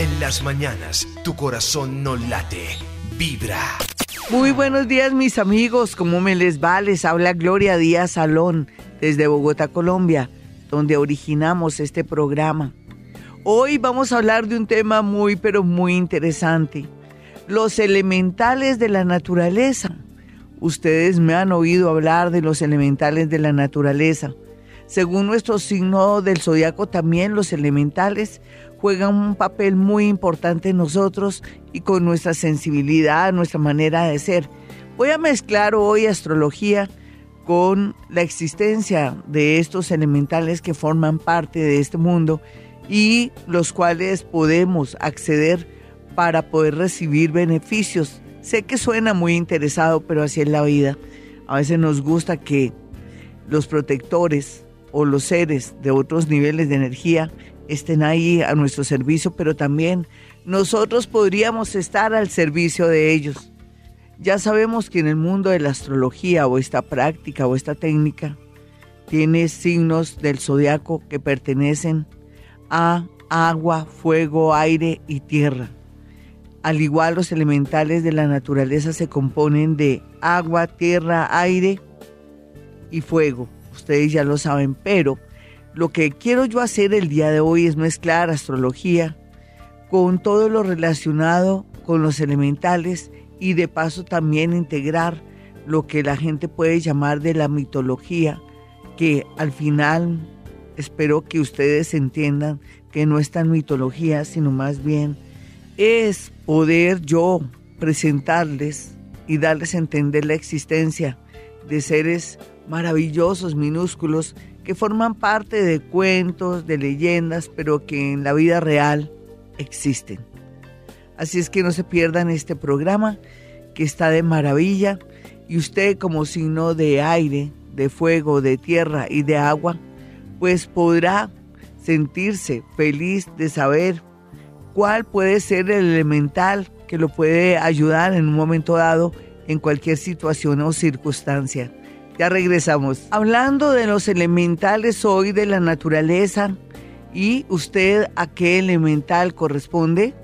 En las mañanas, tu corazón no late, vibra. Muy buenos días mis amigos, ¿cómo me les va? Les habla Gloria Díaz Salón desde Bogotá, Colombia, donde originamos este programa. Hoy vamos a hablar de un tema muy pero muy interesante, los elementales de la naturaleza. Ustedes me han oído hablar de los elementales de la naturaleza. Según nuestro signo del zodiaco, también los elementales juegan un papel muy importante en nosotros y con nuestra sensibilidad, nuestra manera de ser. Voy a mezclar hoy astrología con la existencia de estos elementales que forman parte de este mundo y los cuales podemos acceder para poder recibir beneficios. Sé que suena muy interesado, pero así es la vida. A veces nos gusta que los protectores o los seres de otros niveles de energía estén ahí a nuestro servicio, pero también nosotros podríamos estar al servicio de ellos. Ya sabemos que en el mundo de la astrología o esta práctica o esta técnica tiene signos del zodiaco que pertenecen a agua, fuego, aire y tierra. Al igual los elementales de la naturaleza se componen de agua, tierra, aire y fuego. Ustedes ya lo saben, pero lo que quiero yo hacer el día de hoy es mezclar astrología con todo lo relacionado con los elementales y de paso también integrar lo que la gente puede llamar de la mitología, que al final espero que ustedes entiendan que no es tan mitología, sino más bien es poder yo presentarles y darles a entender la existencia de seres maravillosos, minúsculos, que forman parte de cuentos, de leyendas, pero que en la vida real existen. Así es que no se pierdan este programa que está de maravilla y usted como signo de aire, de fuego, de tierra y de agua, pues podrá sentirse feliz de saber cuál puede ser el elemental que lo puede ayudar en un momento dado en cualquier situación o circunstancia. Ya regresamos. Hablando de los elementales hoy de la naturaleza, ¿y usted a qué elemental corresponde?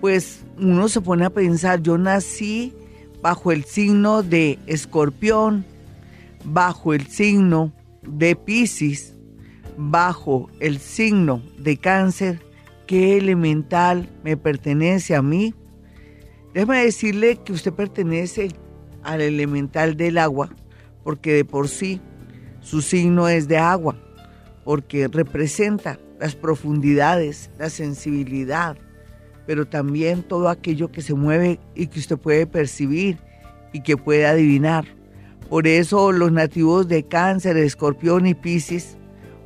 Pues uno se pone a pensar, yo nací bajo el signo de escorpión, bajo el signo de Pisces, bajo el signo de cáncer, ¿qué elemental me pertenece a mí? Déjeme decirle que usted pertenece al elemental del agua porque de por sí su signo es de agua, porque representa las profundidades, la sensibilidad, pero también todo aquello que se mueve y que usted puede percibir y que puede adivinar. Por eso los nativos de cáncer, escorpión y piscis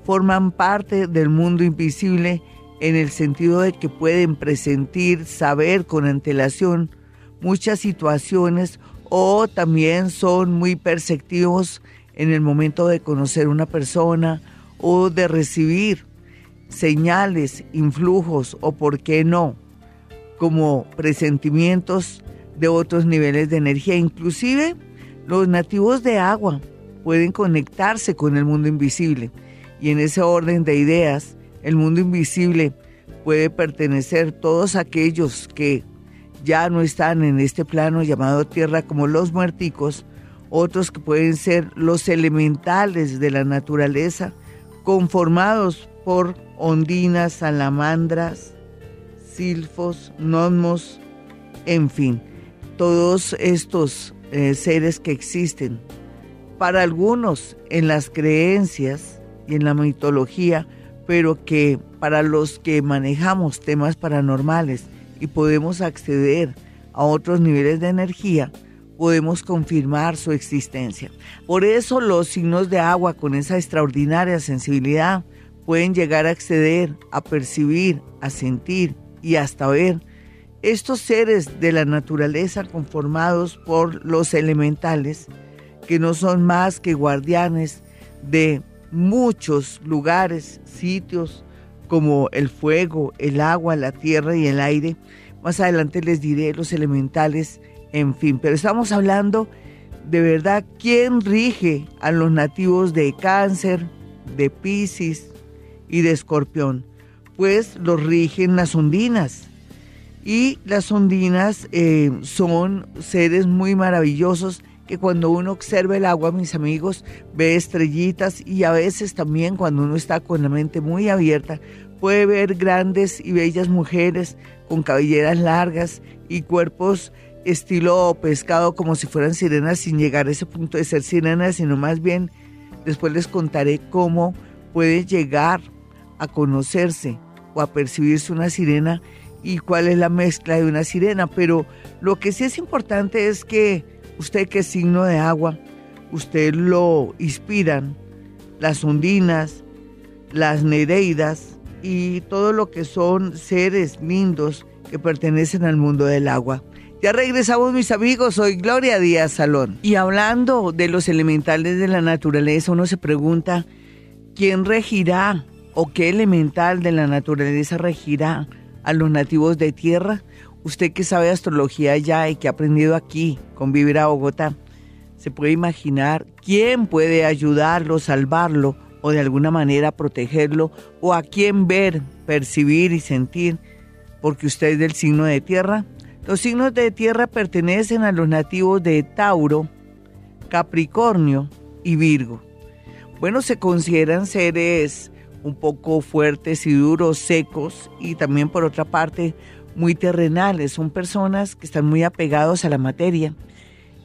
forman parte del mundo invisible en el sentido de que pueden presentir, saber con antelación muchas situaciones o también son muy perceptivos en el momento de conocer una persona o de recibir señales, influjos o, por qué no, como presentimientos de otros niveles de energía. Inclusive los nativos de agua pueden conectarse con el mundo invisible y en ese orden de ideas, el mundo invisible puede pertenecer todos aquellos que ya no están en este plano llamado tierra como los muerticos, otros que pueden ser los elementales de la naturaleza, conformados por ondinas, salamandras, silfos, gnomos, en fin, todos estos eh, seres que existen. Para algunos en las creencias y en la mitología, pero que para los que manejamos temas paranormales, y podemos acceder a otros niveles de energía, podemos confirmar su existencia. Por eso los signos de agua con esa extraordinaria sensibilidad pueden llegar a acceder, a percibir, a sentir y hasta ver estos seres de la naturaleza conformados por los elementales, que no son más que guardianes de muchos lugares, sitios, como el fuego, el agua, la tierra y el aire. Más adelante les diré los elementales, en fin, pero estamos hablando de verdad quién rige a los nativos de cáncer, de Pisces y de escorpión. pues los rigen las ondinas. Y las ondinas eh, son seres muy maravillosos que cuando uno observa el agua, mis amigos, ve estrellitas y a veces también cuando uno está con la mente muy abierta, puede ver grandes y bellas mujeres con cabelleras largas y cuerpos estilo pescado como si fueran sirenas sin llegar a ese punto de ser sirenas, sino más bien después les contaré cómo puede llegar a conocerse o a percibirse una sirena y cuál es la mezcla de una sirena. Pero lo que sí es importante es que usted es signo de agua, usted lo inspiran las ondinas, las nereidas y todo lo que son seres lindos que pertenecen al mundo del agua. Ya regresamos mis amigos, soy Gloria Díaz Salón. Y hablando de los elementales de la naturaleza, uno se pregunta, ¿quién regirá o qué elemental de la naturaleza regirá a los nativos de tierra? Usted que sabe astrología ya y que ha aprendido aquí con vivir a Bogotá, se puede imaginar quién puede ayudarlo, salvarlo o de alguna manera protegerlo o a quién ver, percibir y sentir, porque usted es del signo de tierra. Los signos de tierra pertenecen a los nativos de Tauro, Capricornio y Virgo. Bueno, se consideran seres un poco fuertes y duros, secos y también por otra parte muy terrenales. Son personas que están muy apegados a la materia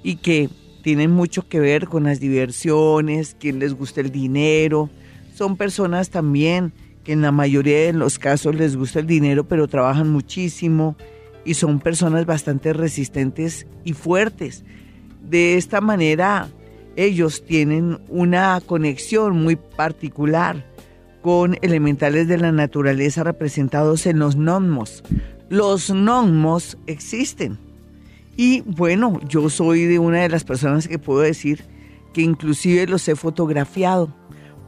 y que tienen mucho que ver con las diversiones, quien les gusta el dinero. Son personas también que en la mayoría de los casos les gusta el dinero, pero trabajan muchísimo y son personas bastante resistentes y fuertes. De esta manera, ellos tienen una conexión muy particular con elementales de la naturaleza representados en los gnomos. Los gnomos existen. Y bueno, yo soy de una de las personas que puedo decir que inclusive los he fotografiado.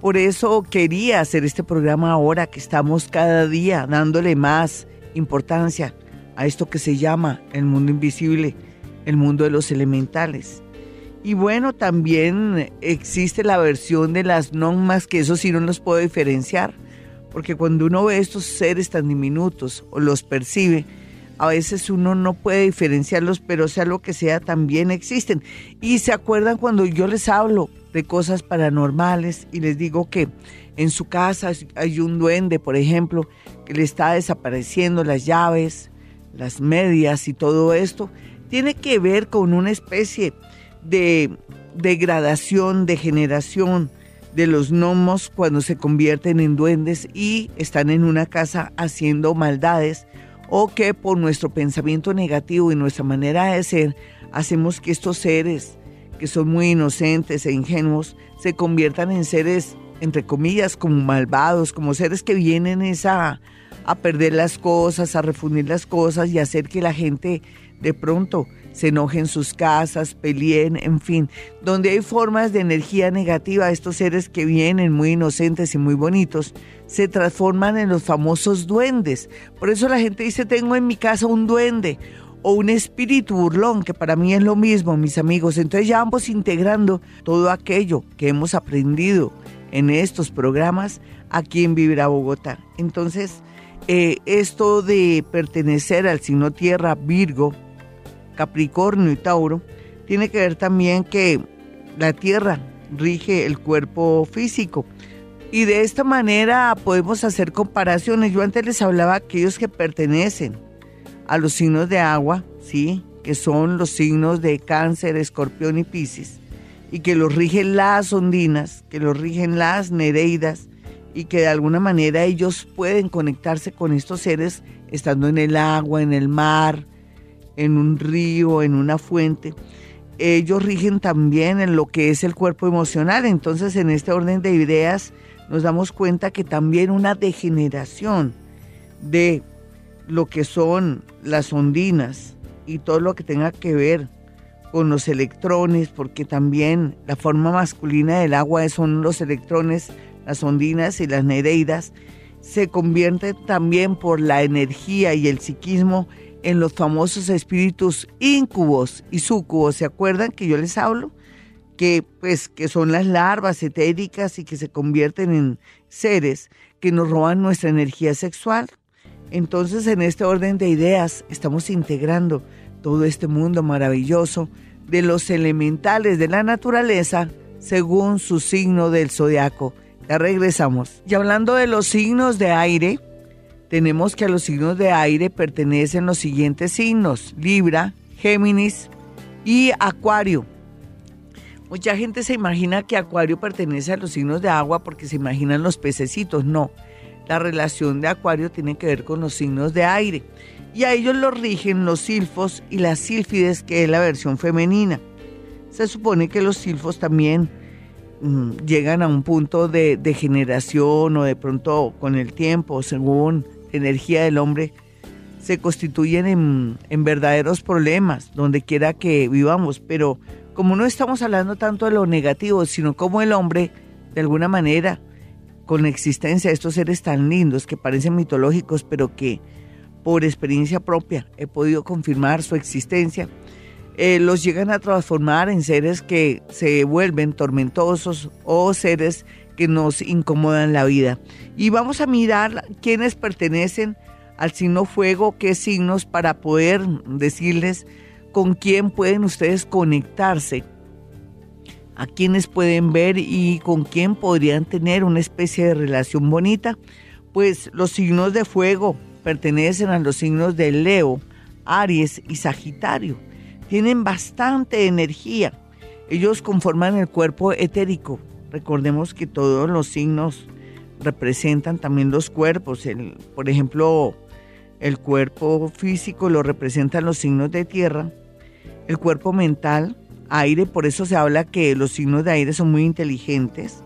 Por eso quería hacer este programa ahora que estamos cada día dándole más importancia a esto que se llama el mundo invisible, el mundo de los elementales. Y bueno, también existe la versión de las más que eso sí no los puedo diferenciar, porque cuando uno ve estos seres tan diminutos o los percibe, a veces uno no puede diferenciarlos, pero sea lo que sea, también existen. Y se acuerdan cuando yo les hablo de cosas paranormales y les digo que en su casa hay un duende, por ejemplo, que le está desapareciendo las llaves, las medias y todo esto, tiene que ver con una especie de degradación, degeneración de los gnomos cuando se convierten en duendes y están en una casa haciendo maldades o que por nuestro pensamiento negativo y nuestra manera de ser hacemos que estos seres que son muy inocentes e ingenuos se conviertan en seres entre comillas como malvados, como seres que vienen esa a perder las cosas, a refundir las cosas y hacer que la gente de pronto se enoje en sus casas, peleen, en fin, donde hay formas de energía negativa, estos seres que vienen muy inocentes y muy bonitos, se transforman en los famosos duendes. Por eso la gente dice, tengo en mi casa un duende o un espíritu burlón, que para mí es lo mismo, mis amigos. Entonces ya vamos integrando todo aquello que hemos aprendido en estos programas aquí en Vivir a Bogotá. Entonces, eh, esto de pertenecer al signo tierra, Virgo, Capricornio y Tauro, tiene que ver también que la tierra rige el cuerpo físico. Y de esta manera podemos hacer comparaciones. Yo antes les hablaba aquellos que pertenecen a los signos de agua, ¿sí? que son los signos de cáncer, escorpión y piscis, y que los rigen las ondinas, que los rigen las nereidas, y que de alguna manera ellos pueden conectarse con estos seres estando en el agua, en el mar, en un río, en una fuente. Ellos rigen también en lo que es el cuerpo emocional. Entonces, en este orden de ideas, nos damos cuenta que también una degeneración de lo que son las ondinas y todo lo que tenga que ver con los electrones, porque también la forma masculina del agua son los electrones, las ondinas y las nereidas, se convierten también por la energía y el psiquismo en los famosos espíritus incubos y sucubos. ¿Se acuerdan que yo les hablo? Que pues que son las larvas etéricas y que se convierten en seres que nos roban nuestra energía sexual. Entonces, en este orden de ideas, estamos integrando todo este mundo maravilloso de los elementales de la naturaleza según su signo del zodiaco. Ya regresamos. Y hablando de los signos de aire, tenemos que a los signos de aire pertenecen los siguientes signos: Libra, Géminis y Acuario. Mucha gente se imagina que Acuario pertenece a los signos de agua porque se imaginan los pececitos. No, la relación de Acuario tiene que ver con los signos de aire. Y a ellos los rigen los silfos y las sílfides, que es la versión femenina. Se supone que los silfos también mm, llegan a un punto de degeneración o de pronto con el tiempo, según la energía del hombre, se constituyen en, verdaderos problemas donde quiera que vivamos. Pero como no estamos hablando tanto de lo negativo, sino como el hombre, de alguna manera, con la existencia de estos seres tan lindos que parecen mitológicos, pero que por experiencia propia he podido confirmar su existencia, eh, los llegan a transformar en seres que se vuelven tormentosos o seres que nos incomodan la vida. Y vamos a mirar quiénes pertenecen al signo fuego, qué signos para poder decirles con quién pueden ustedes conectarse, a quienes pueden ver y con quién podrían tener una especie de relación bonita. Pues los signos de fuego pertenecen a los signos de Leo, Aries y Sagitario. Tienen bastante energía. Ellos conforman el cuerpo etérico. Recordemos que todos los signos representan también los cuerpos. El, por ejemplo, el cuerpo físico lo representan los signos de tierra el cuerpo mental, aire, por eso se habla que los signos de aire son muy inteligentes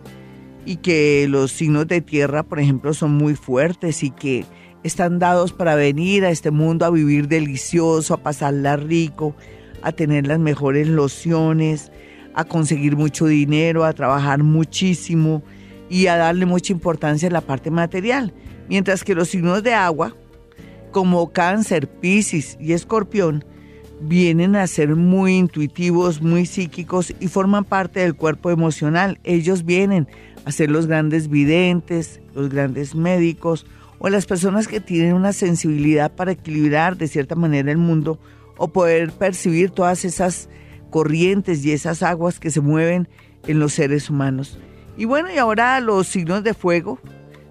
y que los signos de tierra, por ejemplo, son muy fuertes y que están dados para venir a este mundo a vivir delicioso, a pasarla rico, a tener las mejores lociones, a conseguir mucho dinero, a trabajar muchísimo y a darle mucha importancia a la parte material. Mientras que los signos de agua, como cáncer, piscis y escorpión, vienen a ser muy intuitivos, muy psíquicos y forman parte del cuerpo emocional. Ellos vienen a ser los grandes videntes, los grandes médicos o las personas que tienen una sensibilidad para equilibrar de cierta manera el mundo o poder percibir todas esas corrientes y esas aguas que se mueven en los seres humanos. Y bueno, y ahora los signos de fuego.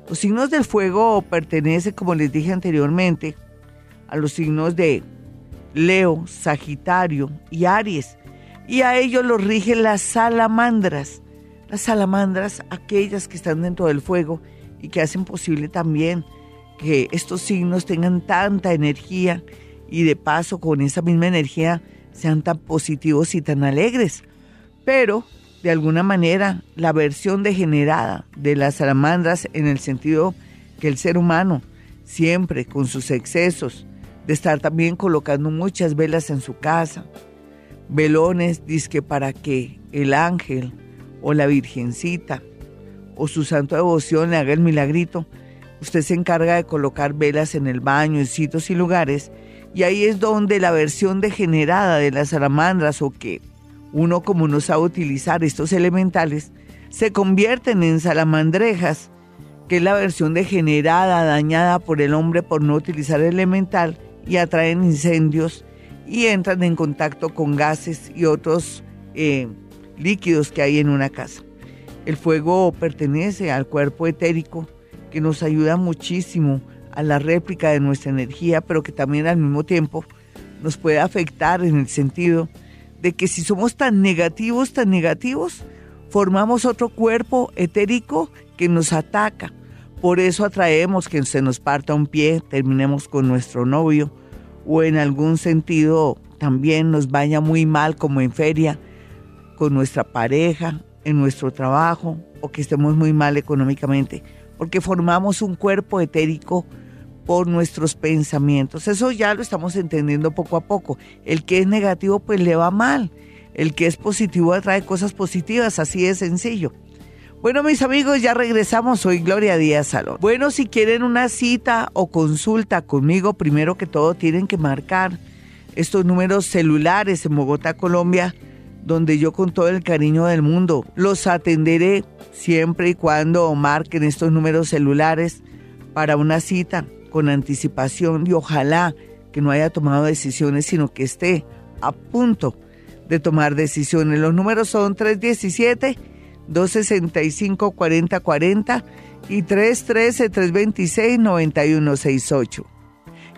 Los signos del fuego pertenecen, como les dije anteriormente, a los signos de Leo, Sagitario y Aries. Y a ellos los rigen las salamandras. Las salamandras, aquellas que están dentro del fuego y que hacen posible también que estos signos tengan tanta energía y de paso con esa misma energía sean tan positivos y tan alegres. Pero, de alguna manera, la versión degenerada de las salamandras en el sentido que el ser humano, siempre con sus excesos, de estar también colocando muchas velas en su casa, velones, disque para que el ángel o la virgencita o su santo devoción le haga el milagrito. Usted se encarga de colocar velas en el baño, en sitios y lugares, y ahí es donde la versión degenerada de las salamandras o que uno como no sabe utilizar estos elementales, se convierten en salamandrejas, que es la versión degenerada, dañada por el hombre por no utilizar el elemental, y atraen incendios y entran en contacto con gases y otros eh, líquidos que hay en una casa. El fuego pertenece al cuerpo etérico que nos ayuda muchísimo a la réplica de nuestra energía, pero que también al mismo tiempo nos puede afectar en el sentido de que si somos tan negativos, tan negativos, formamos otro cuerpo etérico que nos ataca. Por eso atraemos que se nos parta un pie, terminemos con nuestro novio o en algún sentido también nos vaya muy mal como en feria con nuestra pareja, en nuestro trabajo o que estemos muy mal económicamente, porque formamos un cuerpo etérico por nuestros pensamientos. Eso ya lo estamos entendiendo poco a poco. El que es negativo pues le va mal. El que es positivo atrae cosas positivas, así de sencillo. Bueno, mis amigos, ya regresamos. Soy Gloria Díaz Salón. Bueno, si quieren una cita o consulta conmigo, primero que todo tienen que marcar estos números celulares en Bogotá, Colombia, donde yo con todo el cariño del mundo los atenderé siempre y cuando marquen estos números celulares para una cita con anticipación y ojalá que no haya tomado decisiones, sino que esté a punto de tomar decisiones. Los números son 317-265-4040 y 313-326-9168.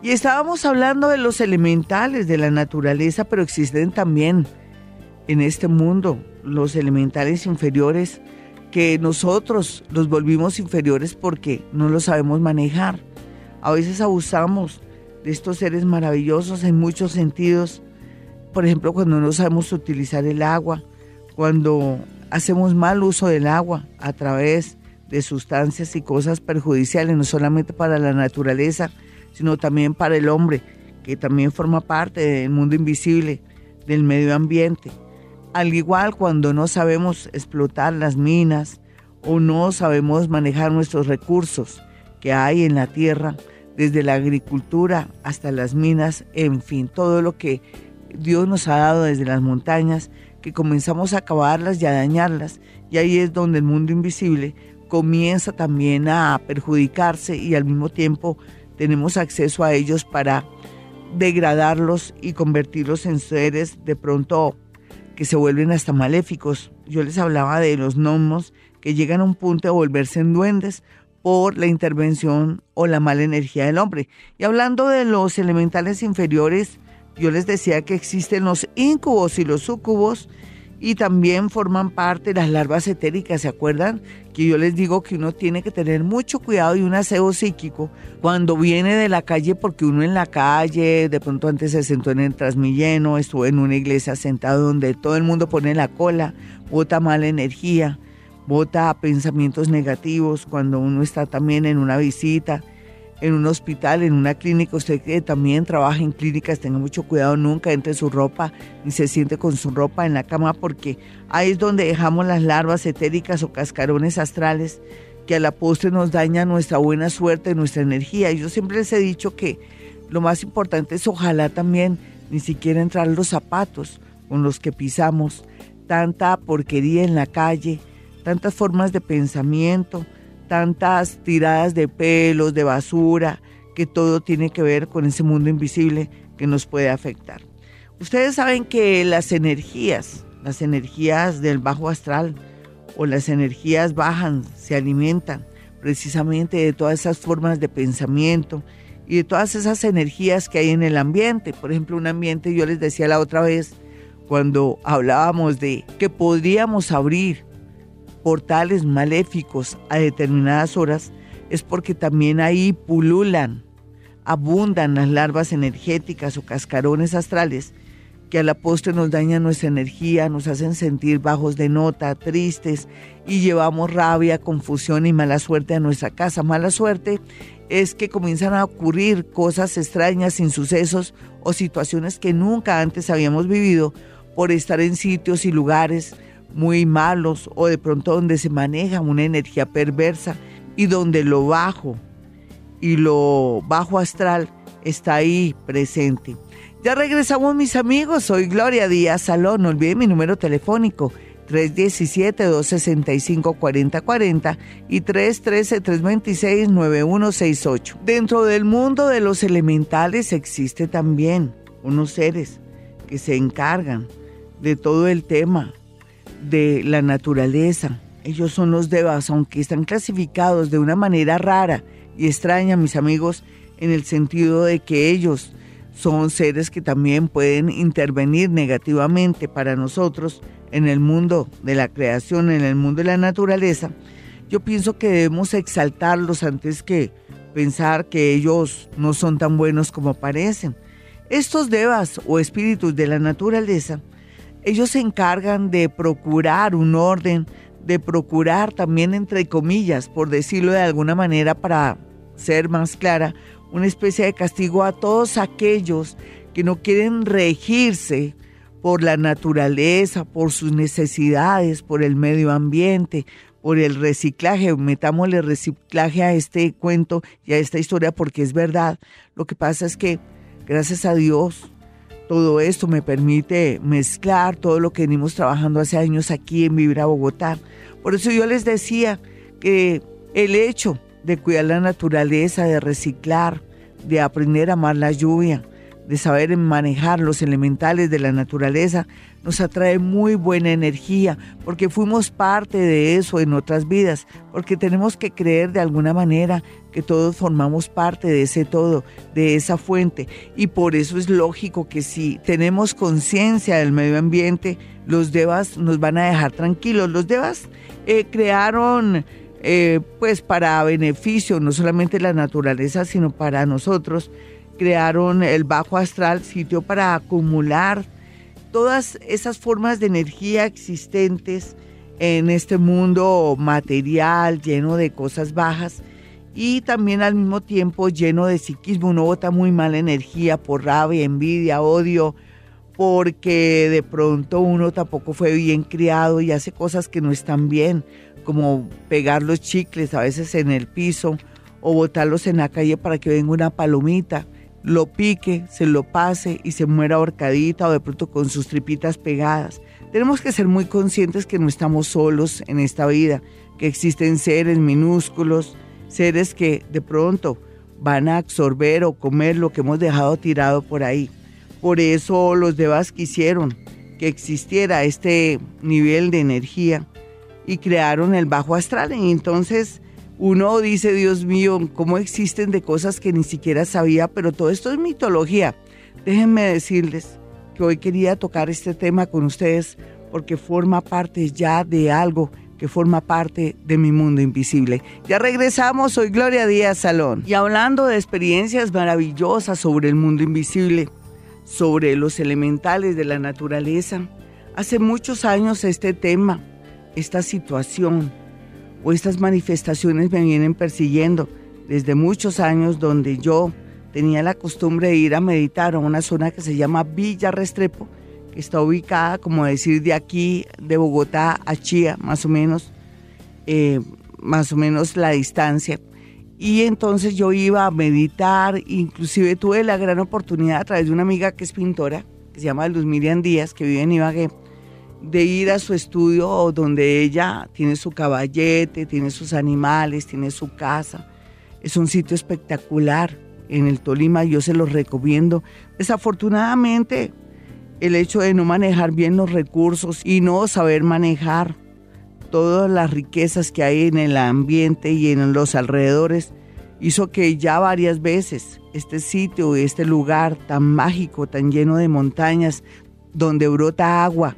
Y estábamos hablando de los elementales de la naturaleza, pero existen también en este mundo los elementales inferiores que nosotros los volvimos inferiores porque no los sabemos manejar. A veces abusamos de estos seres maravillosos en muchos sentidos. Por ejemplo, cuando no sabemos utilizar el agua, cuando hacemos mal uso del agua a través de sustancias y cosas perjudiciales, no solamente para la naturaleza, sino también para el hombre, que también forma parte del mundo invisible, del medio ambiente. Al igual cuando no sabemos explotar las minas o no sabemos manejar nuestros recursos que hay en la tierra, desde la agricultura hasta las minas, en fin, todo lo que Dios nos ha dado desde las montañas, que comenzamos a acabarlas y a dañarlas, y ahí es donde el mundo invisible comienza también a perjudicarse y al mismo tiempo tenemos acceso a ellos para degradarlos y convertirlos en seres de pronto que se vuelven hasta maléficos. Yo les hablaba de los gnomos que llegan a un punto de volverse en duendes por la intervención o la mala energía del hombre. Y hablando de los elementales inferiores, yo les decía que existen los incubos y los sucubos y también forman parte las larvas etéricas, ¿se acuerdan? Que yo les digo que uno tiene que tener mucho cuidado y un aseo psíquico cuando viene de la calle, porque uno en la calle, de pronto antes se sentó en el Transmilleno, estuvo en una iglesia sentado donde todo el mundo pone la cola, bota mala energía, bota pensamientos negativos cuando uno está también en una visita en un hospital, en una clínica, usted que también trabaja en clínicas, tenga mucho cuidado, nunca entre su ropa ni se siente con su ropa en la cama porque ahí es donde dejamos las larvas etéricas o cascarones astrales que a la postre nos dañan nuestra buena suerte, nuestra energía. Yo siempre les he dicho que lo más importante es ojalá también ni siquiera entrar los zapatos con los que pisamos, tanta porquería en la calle, tantas formas de pensamiento, tantas tiradas de pelos, de basura, que todo tiene que ver con ese mundo invisible que nos puede afectar. Ustedes saben que las energías, las energías del bajo astral o las energías bajas se alimentan precisamente de todas esas formas de pensamiento y de todas esas energías que hay en el ambiente. Por ejemplo, un ambiente, yo les decía la otra vez, cuando hablábamos de que podríamos abrir portales maléficos a determinadas horas es porque también ahí pululan, abundan las larvas energéticas o cascarones astrales que a la postre nos dañan nuestra energía, nos hacen sentir bajos de nota, tristes y llevamos rabia, confusión y mala suerte a nuestra casa. Mala suerte es que comienzan a ocurrir cosas extrañas, insucesos o situaciones que nunca antes habíamos vivido por estar en sitios y lugares muy malos o de pronto donde se maneja una energía perversa y donde lo bajo y lo bajo astral está ahí presente. Ya regresamos mis amigos, soy Gloria Díaz Salón, no olviden mi número telefónico 317-265-4040 y 313-326-9168. Dentro del mundo de los elementales existe también unos seres que se encargan de todo el tema de la naturaleza. Ellos son los devas, aunque están clasificados de una manera rara y extraña, mis amigos, en el sentido de que ellos son seres que también pueden intervenir negativamente para nosotros en el mundo de la creación, en el mundo de la naturaleza. Yo pienso que debemos exaltarlos antes que pensar que ellos no son tan buenos como parecen. Estos devas o espíritus de la naturaleza ellos se encargan de procurar un orden, de procurar también, entre comillas, por decirlo de alguna manera para ser más clara, una especie de castigo a todos aquellos que no quieren regirse por la naturaleza, por sus necesidades, por el medio ambiente, por el reciclaje. Metámosle reciclaje a este cuento y a esta historia porque es verdad. Lo que pasa es que, gracias a Dios, todo esto me permite mezclar todo lo que venimos trabajando hace años aquí en Vibra Bogotá. Por eso yo les decía que el hecho de cuidar la naturaleza, de reciclar, de aprender a amar la lluvia, de saber manejar los elementales de la naturaleza, nos atrae muy buena energía, porque fuimos parte de eso en otras vidas, porque tenemos que creer de alguna manera que todos formamos parte de ese todo, de esa fuente, y por eso es lógico que si tenemos conciencia del medio ambiente, los devas nos van a dejar tranquilos. Los devas eh, crearon eh, pues para beneficio no solamente de la naturaleza, sino para nosotros, crearon el bajo astral, sitio para acumular todas esas formas de energía existentes en este mundo material lleno de cosas bajas y también al mismo tiempo lleno de psiquismo. Uno bota muy mala energía por rabia, envidia, odio, porque de pronto uno tampoco fue bien criado y hace cosas que no están bien, como pegar los chicles a veces en el piso o botarlos en la calle para que venga una palomita lo pique, se lo pase y se muera ahorcadita o de pronto con sus tripitas pegadas. Tenemos que ser muy conscientes que no estamos solos en esta vida, que existen seres minúsculos, seres que de pronto van a absorber o comer lo que hemos dejado tirado por ahí. Por eso los devas quisieron que existiera este nivel de energía y crearon el bajo astral. Y entonces uno dice, Dios mío, ¿cómo existen de cosas que ni siquiera sabía? Pero todo esto es mitología. Déjenme decirles que hoy quería tocar este tema con ustedes porque forma parte ya de algo que forma parte de mi mundo invisible. Ya regresamos, soy Gloria Díaz Salón. Y hablando de experiencias maravillosas sobre el mundo invisible, sobre los elementales de la naturaleza, hace muchos años este tema, esta situación, o estas manifestaciones me vienen persiguiendo desde muchos años donde yo tenía la costumbre de ir a meditar a una zona que se llama Villa Restrepo, que está ubicada, como decir, de aquí, de Bogotá a Chía, más o menos, eh, más o menos la distancia. Y entonces yo iba a meditar, inclusive tuve la gran oportunidad a través de una amiga que es pintora, que se llama Luz Miriam Díaz, que vive en Ibagué, de ir a su estudio donde ella tiene su caballete, tiene sus animales, tiene su casa. Es un sitio espectacular en el Tolima, yo se los recomiendo. Desafortunadamente, el hecho de no manejar bien los recursos y no saber manejar todas las riquezas que hay en el ambiente y en los alrededores hizo que ya varias veces este sitio, este lugar tan mágico, tan lleno de montañas, donde brota agua,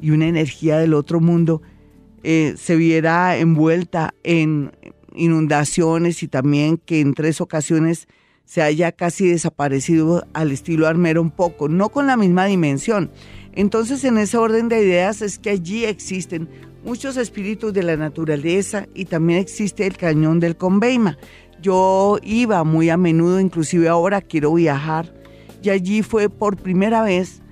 y una energía del otro mundo eh, se viera envuelta en inundaciones y también que en tres ocasiones se haya casi desaparecido al estilo armero un poco, no con la misma dimensión. Entonces en ese orden de ideas es que allí existen muchos espíritus de la naturaleza y también existe el cañón del Conveima. Yo iba muy a menudo, inclusive ahora quiero viajar, y allí fue por primera vez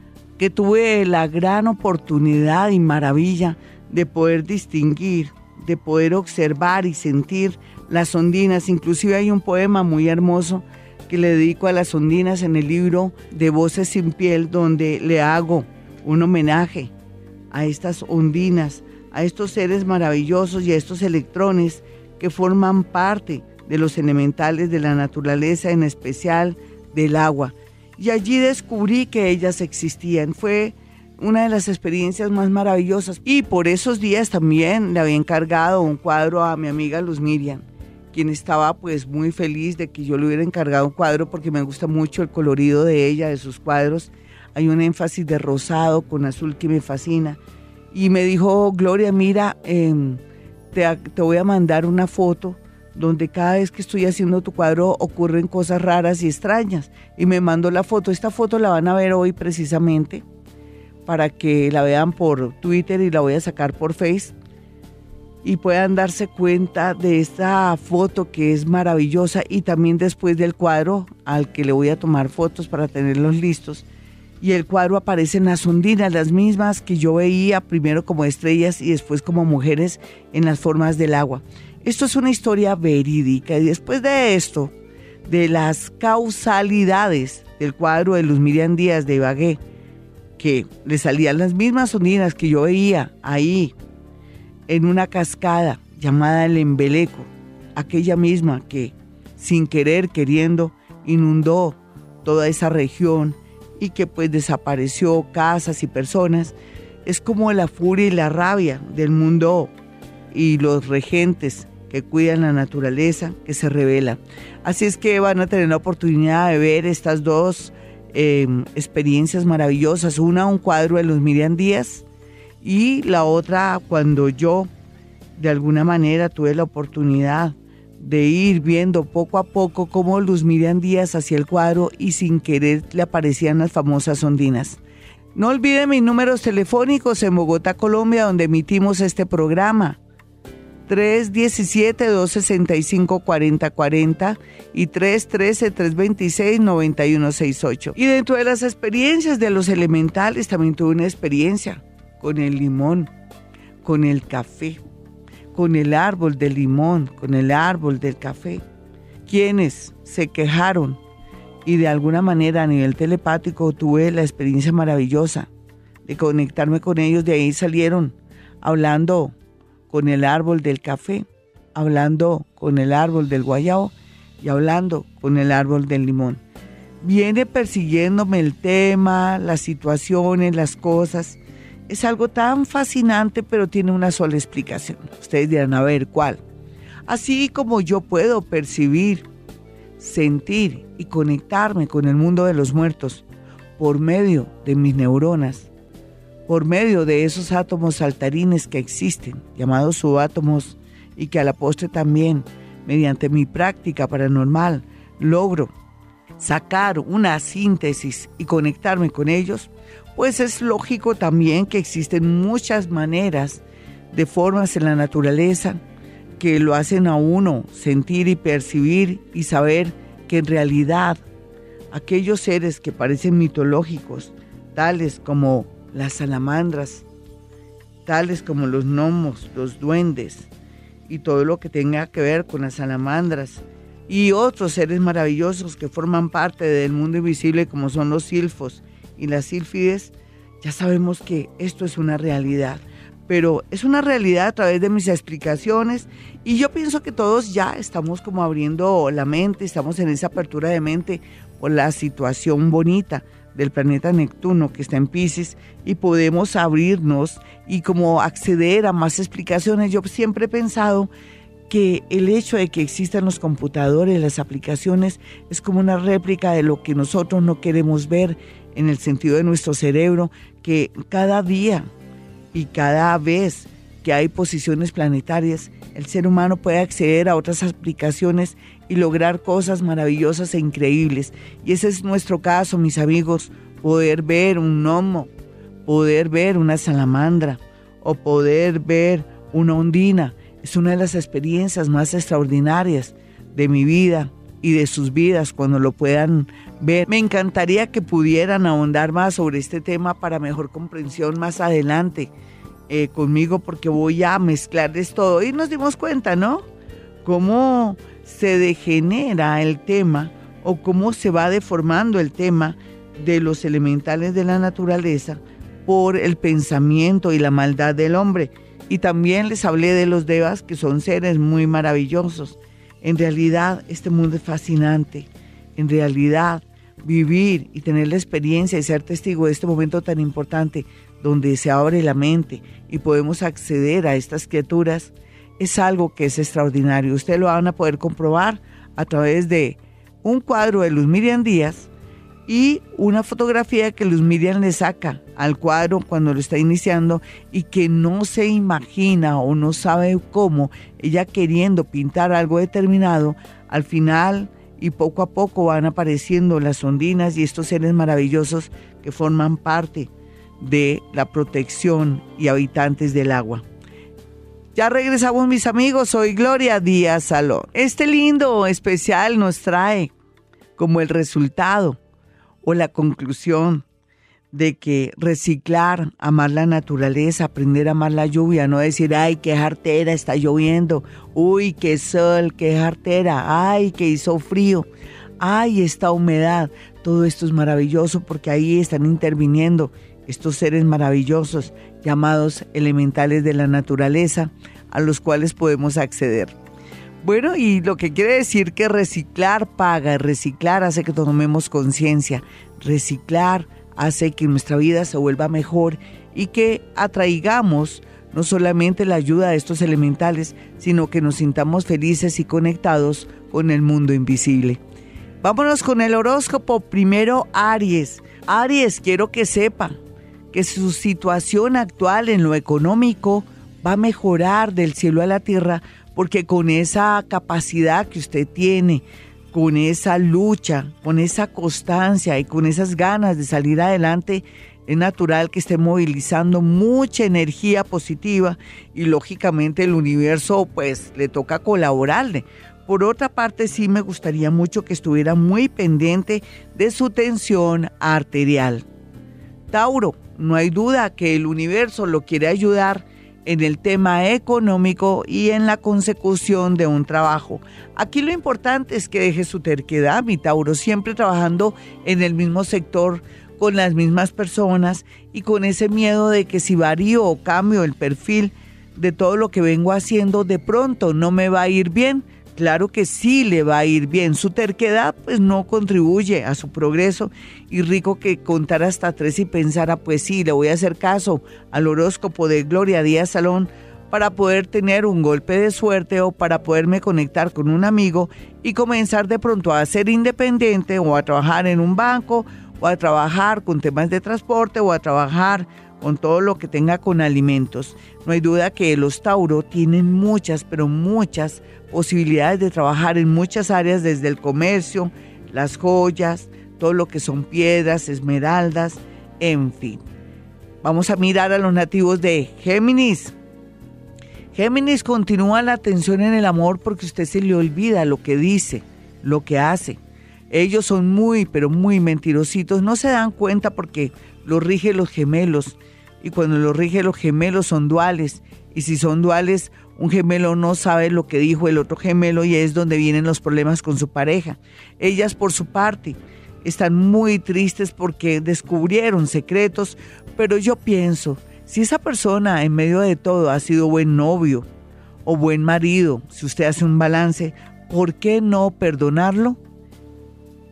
que tuve la gran oportunidad y maravilla de poder distinguir, de poder observar y sentir las ondinas. Inclusive hay un poema muy hermoso que le dedico a las ondinas en el libro de Voces sin piel, donde le hago un homenaje a estas ondinas, a estos seres maravillosos y a estos electrones que forman parte de los elementales de la naturaleza, en especial del agua y allí descubrí que ellas existían. Fue una de las experiencias más maravillosas y por esos días también le había encargado un cuadro a mi amiga Luz Miriam, quien estaba pues muy feliz de que yo le hubiera encargado un cuadro porque me gusta mucho el colorido de ella, de sus cuadros. Hay un énfasis de rosado con azul que me fascina. Y me dijo, Gloria, mira, em, te, te voy a mandar una foto donde cada vez que estoy haciendo tu cuadro ocurren cosas raras y extrañas. Y me mandó la foto. Esta foto la van a ver hoy precisamente para que la vean por Twitter y la voy a sacar por Face y puedan darse cuenta de esta foto que es maravillosa y también después del cuadro al que le voy a tomar fotos para tenerlos listos. Y el cuadro aparece en las ondinas, las mismas que yo veía primero como estrellas y después como mujeres en las formas del agua. Esto es una historia verídica y después de esto, de las causalidades del cuadro de Luz Miriam Díaz de Ibagué, que le salían las mismas ondinas que yo veía ahí en una cascada llamada el Embeleco, aquella misma que sin querer, queriendo, inundó toda esa región y que pues desapareció casas y personas, es como la furia y la rabia del mundo y los regentes que cuidan la naturaleza, que se revela. Así es que van a tener la oportunidad de ver estas dos em, experiencias maravillosas. Una, un cuadro de los Miriam Díaz y la otra cuando yo de alguna manera tuve la oportunidad de ir viendo poco a poco cómo Luz Miriam Díaz hacía el cuadro y sin querer le aparecían las famosas ondinas. No olvide mis números telefónicos en Bogotá, Colombia, donde emitimos este programa. 317-265-4040 y 313-326-9168. Y dentro de las experiencias de los elementales también tuve una experiencia con el limón, con el café con el árbol del limón, con el árbol del café, quienes se quejaron y de alguna manera a nivel telepático tuve la experiencia maravillosa de conectarme con ellos, de ahí salieron hablando con el árbol del café, hablando con el árbol del guayabo y hablando con el árbol del limón. Viene persiguiéndome el tema, las situaciones, las cosas, es algo tan fascinante, pero tiene una sola explicación. Ustedes dirán, a ver, ¿cuál? Así como yo puedo percibir, sentir y conectarme con el mundo de los muertos por medio de mis neuronas, por medio de esos átomos saltarines que existen, llamados subátomos, y que a la postre también, mediante mi práctica paranormal, logro sacar una síntesis y conectarme con ellos, pues es lógico también que existen muchas maneras de formas en la naturaleza que lo hacen a uno sentir y percibir y saber que en realidad aquellos seres que parecen mitológicos, tales como las salamandras, tales como los gnomos, los duendes y todo lo que tenga que ver con las salamandras y otros seres maravillosos que forman parte del mundo invisible como son los silfos y las sílfides, ya sabemos que esto es una realidad, pero es una realidad a través de mis explicaciones y yo pienso que todos ya estamos como abriendo la mente, estamos en esa apertura de mente por la situación bonita del planeta Neptuno que está en Pisces y podemos abrirnos y como acceder a más explicaciones. Yo siempre he pensado que el hecho de que existan los computadores, las aplicaciones, es como una réplica de lo que nosotros no queremos ver en el sentido de nuestro cerebro, que cada día y cada vez que hay posiciones planetarias, el ser humano puede acceder a otras aplicaciones y lograr cosas maravillosas e increíbles. Y ese es nuestro caso, mis amigos, poder ver un gnomo, poder ver una salamandra o poder ver una ondina. Es una de las experiencias más extraordinarias de mi vida y de sus vidas cuando lo puedan ver. Me encantaría que pudieran ahondar más sobre este tema para mejor comprensión más adelante eh, conmigo porque voy a mezclarles todo. Y nos dimos cuenta, ¿no? Cómo se degenera el tema o cómo se va deformando el tema de los elementales de la naturaleza por el pensamiento y la maldad del hombre. Y también les hablé de los devas, que son seres muy maravillosos. En realidad este mundo es fascinante. En realidad vivir y tener la experiencia y ser testigo de este momento tan importante donde se abre la mente y podemos acceder a estas criaturas es algo que es extraordinario. Ustedes lo van a poder comprobar a través de un cuadro de Luz Miriam Díaz y una fotografía que Luz Miriam le saca al cuadro cuando lo está iniciando y que no se imagina o no sabe cómo ella queriendo pintar algo determinado, al final y poco a poco van apareciendo las ondinas y estos seres maravillosos que forman parte de la protección y habitantes del agua. Ya regresamos mis amigos, soy Gloria Díaz Salón. Este lindo especial nos trae como el resultado o la conclusión de que reciclar, amar la naturaleza, aprender a amar la lluvia, no decir, ay, qué jartera, está lloviendo, uy, qué sol, qué jartera, ay, que hizo frío. hay esta humedad. Todo esto es maravilloso porque ahí están interviniendo estos seres maravillosos llamados elementales de la naturaleza a los cuales podemos acceder. Bueno, y lo que quiere decir que reciclar paga, reciclar hace que tomemos conciencia, reciclar hace que nuestra vida se vuelva mejor y que atraigamos no solamente la ayuda de estos elementales, sino que nos sintamos felices y conectados con el mundo invisible. Vámonos con el horóscopo. Primero, Aries. Aries, quiero que sepa que su situación actual en lo económico va a mejorar del cielo a la tierra porque con esa capacidad que usted tiene, con esa lucha, con esa constancia y con esas ganas de salir adelante, es natural que esté movilizando mucha energía positiva y lógicamente el universo pues le toca colaborarle. Por otra parte, sí me gustaría mucho que estuviera muy pendiente de su tensión arterial. Tauro, no hay duda que el universo lo quiere ayudar en el tema económico y en la consecución de un trabajo. Aquí lo importante es que deje su terquedad, mi Tauro, siempre trabajando en el mismo sector con las mismas personas y con ese miedo de que si varío o cambio el perfil de todo lo que vengo haciendo, de pronto no me va a ir bien. Claro que sí le va a ir bien. Su terquedad pues no contribuye a su progreso y rico que contara hasta tres y pensara pues sí, le voy a hacer caso al horóscopo de Gloria Díaz Salón para poder tener un golpe de suerte o para poderme conectar con un amigo y comenzar de pronto a ser independiente o a trabajar en un banco o a trabajar con temas de transporte o a trabajar con todo lo que tenga con alimentos. No hay duda que los Tauro tienen muchas, pero muchas posibilidades de trabajar en muchas áreas, desde el comercio, las joyas, todo lo que son piedras, esmeraldas, en fin. Vamos a mirar a los nativos de Géminis. Géminis continúa la atención en el amor porque usted se le olvida lo que dice, lo que hace. Ellos son muy, pero muy mentirositos. No se dan cuenta porque los rige los gemelos. Y cuando los rige los gemelos son duales. Y si son duales, un gemelo no sabe lo que dijo el otro gemelo y es donde vienen los problemas con su pareja. Ellas, por su parte, están muy tristes porque descubrieron secretos, pero yo pienso, si esa persona en medio de todo ha sido buen novio o buen marido, si usted hace un balance, ¿por qué no perdonarlo?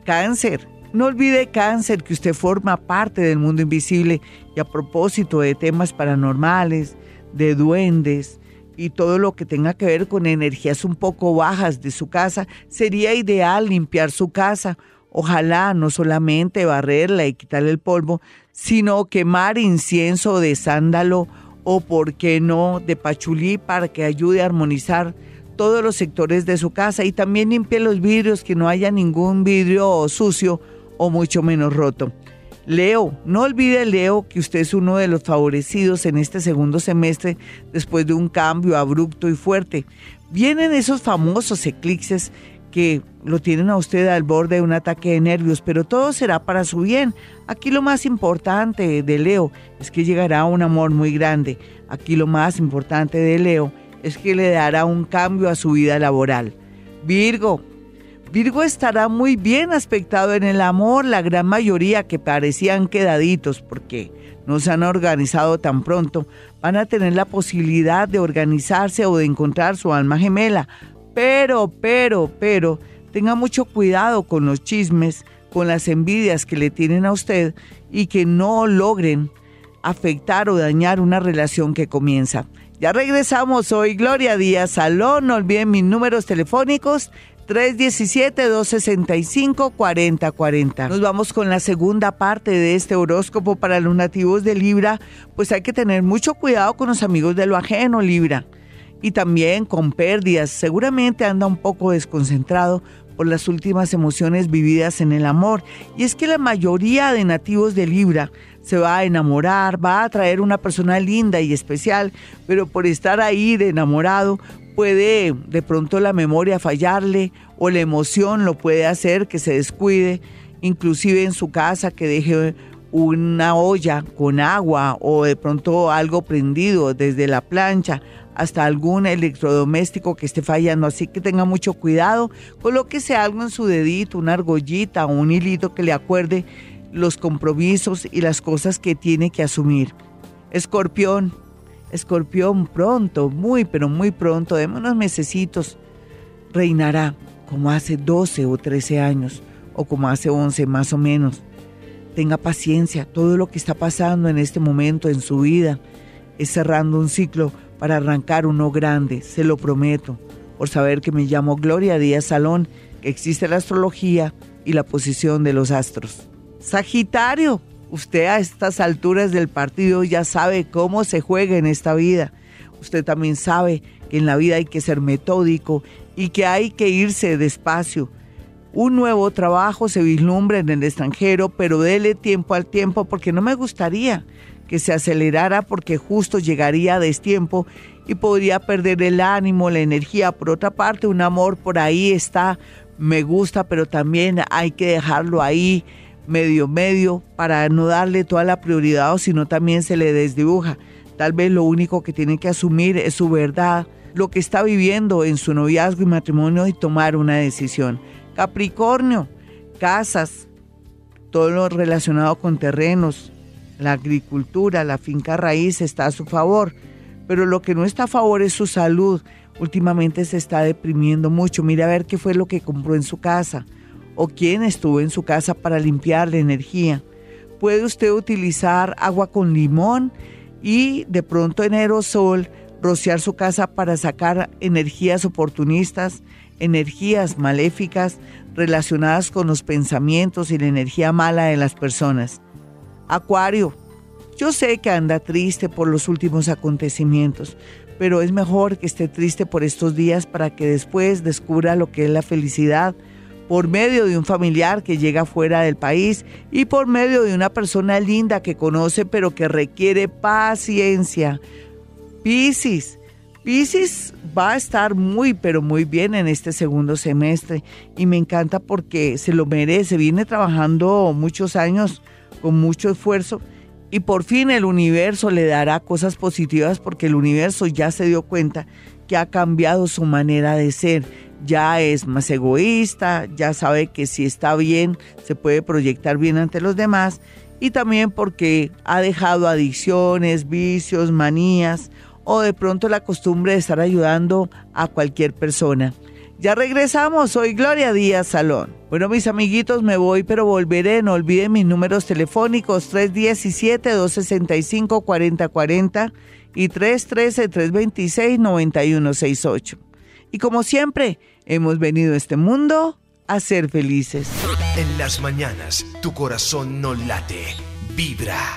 Cáncer. No olvide cáncer que usted forma parte del mundo invisible y a propósito de temas paranormales, de duendes y todo lo que tenga que ver con energías un poco bajas de su casa, sería ideal limpiar su casa. Ojalá no solamente barrerla y quitarle el polvo, sino quemar incienso de sándalo o, por qué no, de pachulí para que ayude a armonizar todos los sectores de su casa y también limpie los vidrios, que no haya ningún vidrio sucio o mucho menos roto. Leo, no olvide Leo que usted es uno de los favorecidos en este segundo semestre después de un cambio abrupto y fuerte. Vienen esos famosos eclipses que lo tienen a usted al borde de un ataque de nervios, pero todo será para su bien. Aquí lo más importante de Leo es que llegará un amor muy grande. Aquí lo más importante de Leo es que le dará un cambio a su vida laboral. Virgo, Virgo estará muy bien aspectado en el amor, la gran mayoría que parecían quedaditos porque no se han organizado tan pronto, van a tener la posibilidad de organizarse o de encontrar su alma gemela. Pero, pero, pero, tenga mucho cuidado con los chismes, con las envidias que le tienen a usted y que no logren afectar o dañar una relación que comienza. Ya regresamos hoy, Gloria Díaz Salón. No olviden mis números telefónicos 317-265-4040. Nos vamos con la segunda parte de este horóscopo para los nativos de Libra. Pues hay que tener mucho cuidado con los amigos de lo ajeno, Libra. Y también con pérdidas. Seguramente anda un poco desconcentrado por las últimas emociones vividas en el amor. Y es que la mayoría de nativos de Libra se va a enamorar, va a traer una persona linda y especial, pero por estar ahí de enamorado, puede de pronto la memoria fallarle o la emoción lo puede hacer que se descuide, inclusive en su casa que deje una olla con agua o de pronto algo prendido desde la plancha, hasta algún electrodoméstico que esté fallando. Así que tenga mucho cuidado, colóquese algo en su dedito, una argollita o un hilito que le acuerde los compromisos y las cosas que tiene que asumir. Escorpión, escorpión pronto, muy pero muy pronto, de unos mesecitos, reinará como hace 12 o 13 años o como hace 11 más o menos. Tenga paciencia, todo lo que está pasando en este momento en su vida es cerrando un ciclo para arrancar uno grande, se lo prometo, por saber que me llamo Gloria Díaz Salón, que existe la astrología y la posición de los astros. Sagitario, usted a estas alturas del partido ya sabe cómo se juega en esta vida. Usted también sabe que en la vida hay que ser metódico y que hay que irse despacio. Un nuevo trabajo se vislumbra en el extranjero, pero dele tiempo al tiempo porque no me gustaría que se acelerara porque justo llegaría a destiempo y podría perder el ánimo, la energía. Por otra parte, un amor por ahí está, me gusta, pero también hay que dejarlo ahí medio medio para no darle toda la prioridad o si no también se le desdibuja. Tal vez lo único que tiene que asumir es su verdad, lo que está viviendo en su noviazgo y matrimonio y tomar una decisión. Capricornio, casas, todo lo relacionado con terrenos, la agricultura, la finca raíz está a su favor, pero lo que no está a favor es su salud. Últimamente se está deprimiendo mucho. Mire a ver qué fue lo que compró en su casa o quién estuvo en su casa para limpiar la energía. Puede usted utilizar agua con limón y de pronto en aerosol rociar su casa para sacar energías oportunistas, energías maléficas relacionadas con los pensamientos y la energía mala de las personas. Acuario, yo sé que anda triste por los últimos acontecimientos, pero es mejor que esté triste por estos días para que después descubra lo que es la felicidad por medio de un familiar que llega fuera del país y por medio de una persona linda que conoce pero que requiere paciencia. Piscis, Piscis va a estar muy pero muy bien en este segundo semestre y me encanta porque se lo merece, viene trabajando muchos años con mucho esfuerzo y por fin el universo le dará cosas positivas porque el universo ya se dio cuenta que ha cambiado su manera de ser, ya es más egoísta, ya sabe que si está bien se puede proyectar bien ante los demás y también porque ha dejado adicciones, vicios, manías o de pronto la costumbre de estar ayudando a cualquier persona. Ya regresamos, soy Gloria Díaz Salón. Bueno, mis amiguitos, me voy, pero volveré. No olviden mis números telefónicos 317-265-4040 y 313-326-9168. Y como siempre, hemos venido a este mundo a ser felices. En las mañanas, tu corazón no late, vibra.